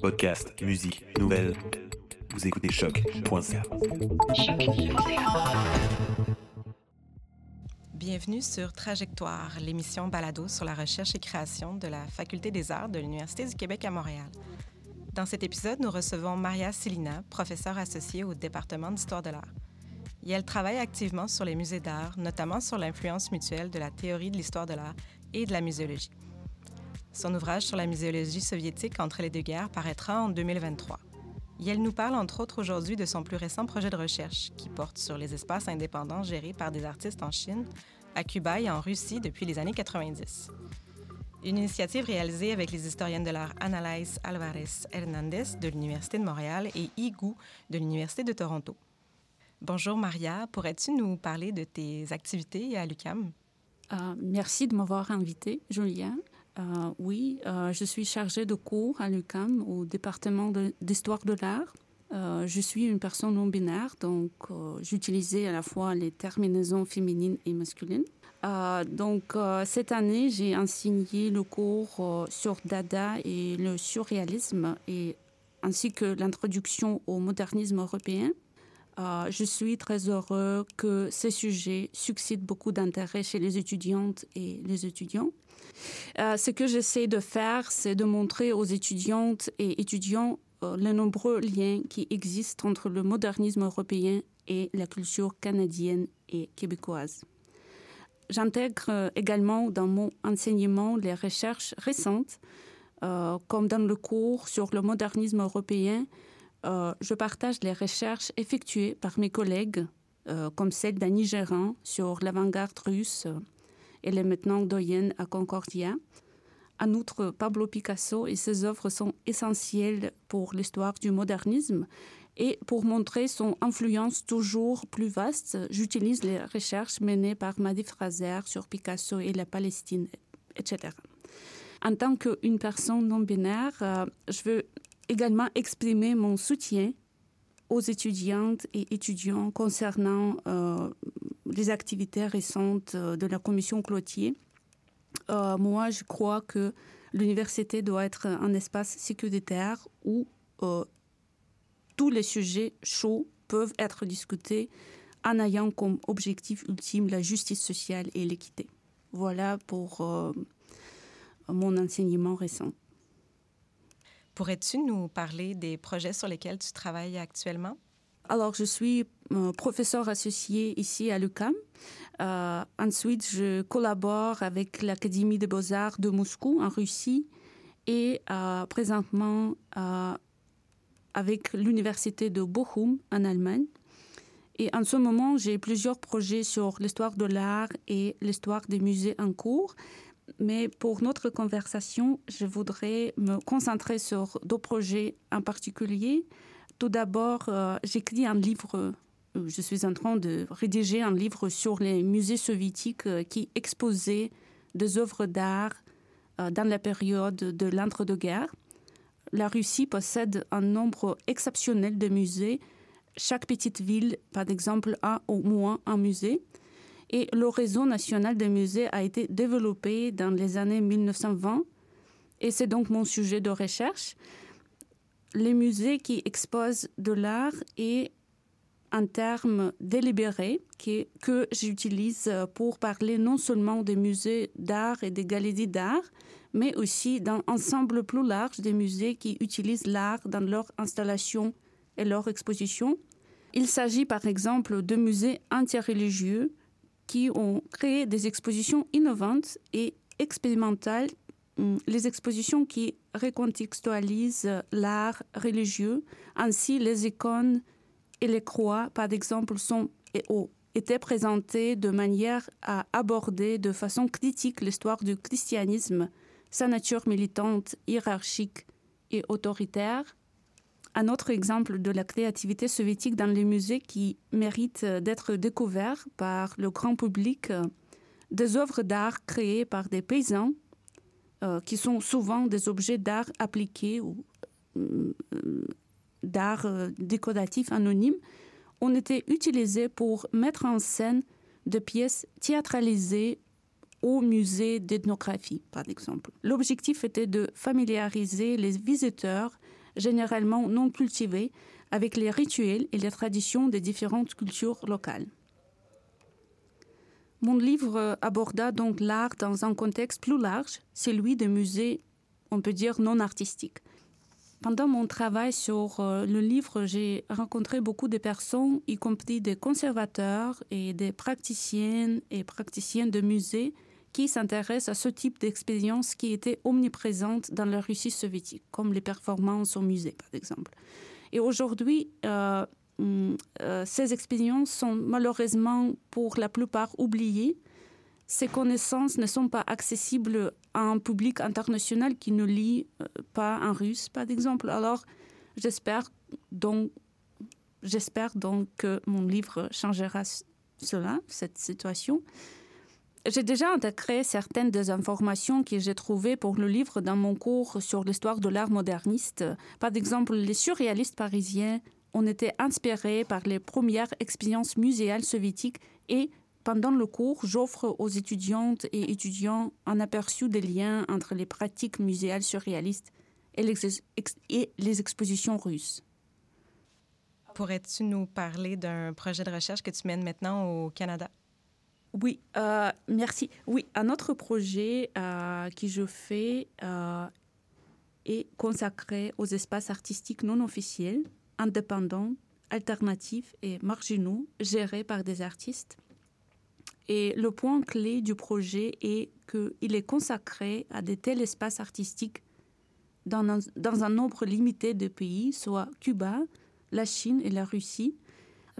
Podcast, musique, nouvelles. Vous écoutez choc.ca. Bienvenue sur Trajectoire, l'émission balado sur la recherche et création de la Faculté des arts de l'Université du Québec à Montréal. Dans cet épisode, nous recevons Maria Silina, professeure associée au département d'histoire de l'art. Et elle travaille activement sur les musées d'art, notamment sur l'influence mutuelle de la théorie de l'histoire de l'art et de la muséologie. Son ouvrage sur la muséologie soviétique entre les deux guerres paraîtra en 2023. Et elle nous parle entre autres aujourd'hui de son plus récent projet de recherche qui porte sur les espaces indépendants gérés par des artistes en Chine, à Cuba et en Russie depuis les années 90. Une initiative réalisée avec les historiennes de l'art Analyse Alvarez Hernandez de l'Université de Montréal et Igou de l'Université de Toronto. Bonjour Maria, pourrais-tu nous parler de tes activités à l'UCAM? Euh, merci de m'avoir invité, Julien. Euh, oui, euh, je suis chargée de cours à l'UCAM au département d'histoire de, l'art. Euh, je suis une personne non binaire, donc j'utilisais à la fois les terminaisons féminines et masculines. donc cette année, j'ai enseigné le cours sur Dada et le surréalisme, ainsi que l'introduction au modernisme européen. Je suis très heureux que ces sujets suscitent beaucoup d'intérêt chez les étudiantes et les étudiants. Euh, ce que j'essaie de faire, c'est de montrer aux étudiantes et étudiants euh, les nombreux liens qui existent entre le modernisme européen et la culture canadienne et québécoise. J'intègre euh, également dans mon enseignement les recherches récentes, comme dans le cours sur le modernisme européen. Je partage les recherches effectuées par mes collègues, comme celle d'Annie Gérin sur l'avant-garde russe elle est maintenant doyenne à Concordia. En outre, Pablo Picasso et ses œuvres sont essentielles pour l'histoire du modernisme. Et pour montrer son influence toujours plus vaste, j'utilise les recherches menées par Madi Fraser sur Picasso et la Palestine, etc. En tant qu'une personne non binaire, euh, je veux également exprimer mon soutien aux étudiantes et étudiants concernant euh, les activités récentes euh, de la commission Clotier. Euh, moi, je crois que l'université doit être un espace sécuritaire où tous les sujets chauds peuvent être discutés en ayant comme objectif ultime la justice sociale et l'équité. Voilà pour mon enseignement récent. Pourrais-tu nous parler des projets sur lesquels tu travailles actuellement? Alors, je suis euh, professeur associé ici à l'UQAM. Euh, ensuite, je collabore avec l'Académie des beaux-arts de Moscou en Russie et euh, présentement avec l'Université de Bochum en Allemagne. Et en ce moment, j'ai plusieurs projets sur l'histoire de l'art et l'histoire des musées en cours. Mais pour notre conversation, je voudrais me concentrer sur deux projets en particulier. Tout d'abord, euh, j'écris un livre, euh, je suis en train de rédiger un livre sur les musées soviétiques euh, qui exposaient des œuvres d'art dans la période de l'entre-deux-guerres. La Russie possède un nombre exceptionnel de musées. Chaque petite ville, par exemple, a au moins un musée. Et le réseau national des musées a été développé dans les années 1920 et c'est donc mon sujet de recherche. Les musées qui exposent de l'art et un terme délibéré que, j'utilise pour parler non seulement des musées d'art et des galeries d'art, mais aussi d'un ensemble plus large des musées qui utilisent l'art dans leur installation et leur exposition. Il s'agit par exemple de musées interreligieux qui ont créé des expositions innovantes et expérimentales, hum, les expositions qui recontextualisent l'art religieux. Ainsi, les icônes et les croix, par exemple, sont et ont été présentées de manière à aborder de façon critique l'histoire du christianisme, sa nature militante, hiérarchique et autoritaire, un autre exemple de la créativité soviétique dans les musées qui mérite d'être découvert par le grand public, des œuvres d'art créées par des paysans, euh, qui sont souvent des objets d'art appliqués ou euh, d'art euh, décoratif anonyme, ont été utilisés pour mettre en scène des pièces théâtralisées au musée d'ethnographie, par exemple. L'objectif était de familiariser les visiteurs généralement non cultivées, avec les rituels et les traditions des différentes cultures locales. Mon livre aborda donc l'art dans un contexte plus large, celui des musées, on peut dire, non artistiques. Pendant mon travail sur euh, le livre, j'ai rencontré beaucoup de personnes, y compris des conservateurs et des praticiennes et praticiens de musées qui s'intéressent à ce type d'expérience qui était omniprésente dans la Russie soviétique, comme les performances au musée, par exemple. Et aujourd'hui, euh, hum, euh, ces expériences sont malheureusement pour la plupart oubliées. Ces connaissances ne sont pas accessibles à un public international qui ne lit euh, pas en russe, par exemple. Alors, j'espère donc, j'espère donc que mon livre changera cela, cette situation. J'ai déjà intégré certaines des informations que j'ai trouvées pour le livre dans mon cours sur l'histoire de l'art moderniste. Par exemple, les surréalistes parisiens ont été inspirés par les premières expériences muséales soviétiques et pendant le cours, j'offre aux étudiantes et étudiants un aperçu des liens entre les pratiques muséales surréalistes et les, expositions russes. Pourrais-tu nous parler d'un projet de recherche que tu mènes maintenant au Canada? Oui, euh, merci. Oui, un autre projet euh, que je fais euh, est consacré aux espaces artistiques non officiels, indépendants, alternatifs et marginaux, gérés par des artistes. Et le point clé du projet est qu'il est consacré à de tels espaces artistiques dans un, dans un nombre limité de pays, soit Cuba, la Chine et la Russie.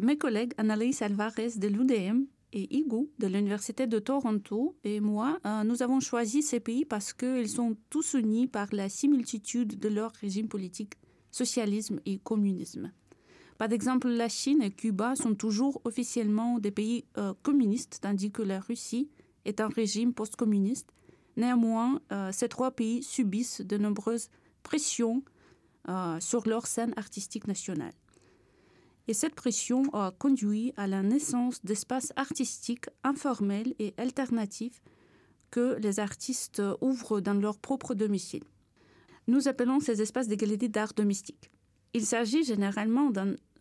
Mes collègues Annalise Alvarez de l'UDM et Igu de l'Université de Toronto et moi, euh, nous avons choisi ces pays parce qu'ils sont tous unis par la similitude de leur régime politique, socialisme et communisme. Par exemple, la Chine et Cuba sont toujours officiellement des pays euh, communistes, tandis que la Russie est un régime post-communiste. Néanmoins, euh, ces trois pays subissent de nombreuses pressions sur leur scène artistique nationale. Et cette pression a conduit à la naissance d'espaces artistiques informels et alternatifs que les artistes ouvrent dans leur propre domicile. Nous appelons ces espaces des galeries d'art domestique. Il s'agit généralement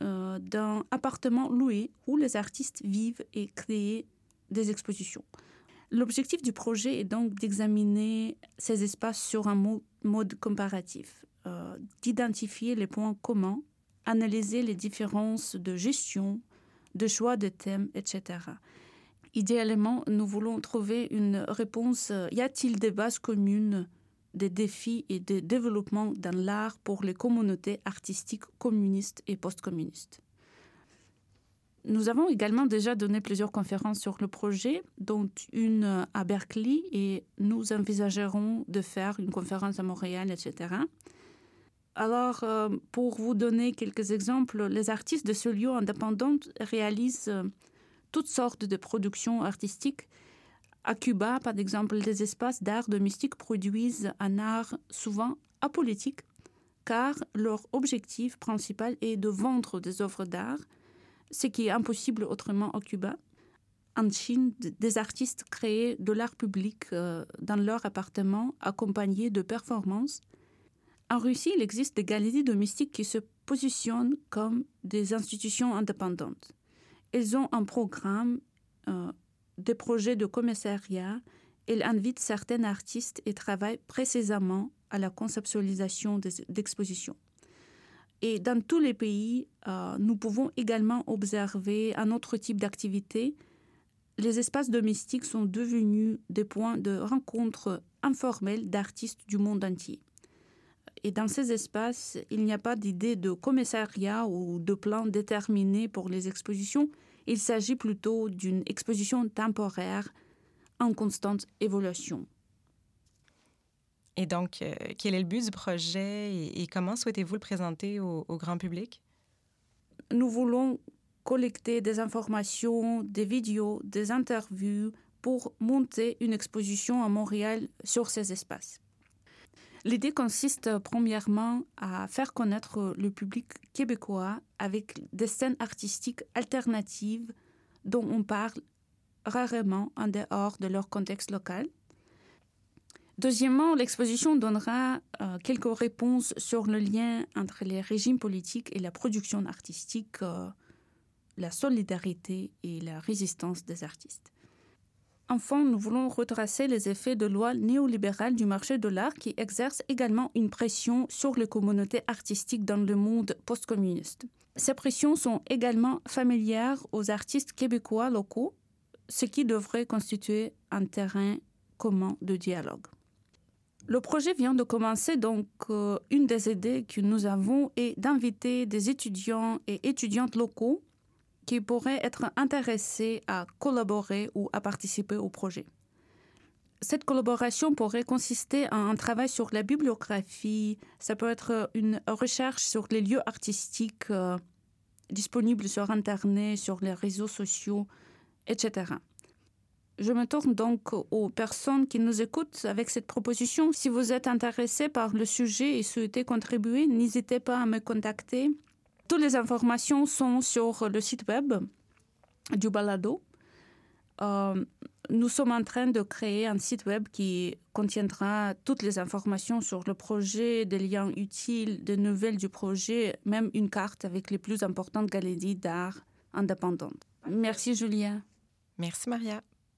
euh, d'un appartement loué où les artistes vivent et créent des expositions. L'objectif du projet est donc d'examiner ces espaces sur un mode comparatif, euh, d'identifier les points communs analyser les différences de gestion, de choix de thèmes, etc. Idéalement, nous voulons trouver une réponse. Euh, y a-t-il des bases communes des défis et des développements dans l'art pour les communautés artistiques communistes et post-communistes? Nous avons également déjà donné plusieurs conférences sur le projet, dont une à Berkeley, et nous envisagerons de faire une conférence à Montréal, etc. Alors, euh, pour vous donner quelques exemples, les artistes de ce lieu indépendant réalisent euh, toutes sortes de productions artistiques. À Cuba, par exemple, des espaces d'art domestique produisent un art souvent apolitique, car leur objectif principal est de vendre des œuvres d'art, ce qui est impossible autrement à Cuba. En Chine, des artistes créent de l'art public euh, dans leur appartement accompagné de performances en Russie, il existe des galeries domestiques qui se positionnent comme des institutions indépendantes. Elles ont un programme, euh, des projets de commissariat, elles invitent certains artistes et travaillent précisément à la conceptualisation d'expositions. Et dans tous les pays, euh, nous pouvons également observer un autre type d'activité. Les espaces domestiques sont devenus des points de rencontre informels d'artistes du monde entier. Et dans ces espaces, il n'y a pas d'idée de commissariat ou de plan déterminé pour les expositions. Il s'agit plutôt d'une exposition temporaire en constante évolution. Et donc, euh, quel est le but du projet et, comment souhaitez-vous le présenter au, au grand public? Nous voulons collecter des informations, des vidéos, des interviews pour monter une exposition à Montréal sur ces espaces. L'idée consiste euh, premièrement à faire connaître le public québécois avec des scènes artistiques alternatives dont on parle rarement en dehors de leur contexte local. Deuxièmement, l'exposition donnera euh, quelques réponses sur le lien entre les régimes politiques et la production artistique, euh, la solidarité et la résistance des artistes. Enfin, nous voulons retracer les effets de loi néolibérale du marché de l'art qui exerce également une pression sur les communautés artistiques dans le monde postcommuniste. Ces pressions sont également familières aux artistes québécois locaux, ce qui devrait constituer un terrain commun de dialogue. Le projet vient de commencer, donc euh, une des idées que nous avons est d'inviter des étudiants et étudiantes locaux qui pourraient être intéressés à collaborer ou à participer au projet. Cette collaboration pourrait consister en un travail sur la bibliographie, ça peut être une recherche sur les lieux artistiques euh, disponibles sur Internet, sur les réseaux sociaux, etc. Je me tourne donc aux personnes qui nous écoutent avec cette proposition. Si vous êtes intéressé par le sujet et souhaitez contribuer, n'hésitez pas à me contacter. Toutes les informations sont sur le site web du balado. Euh, nous sommes en train de créer un site web qui contiendra toutes les informations sur le projet, des liens utiles, des nouvelles du projet, même une carte avec les plus importantes galeries d'art indépendantes. Merci Julien. Merci Maria.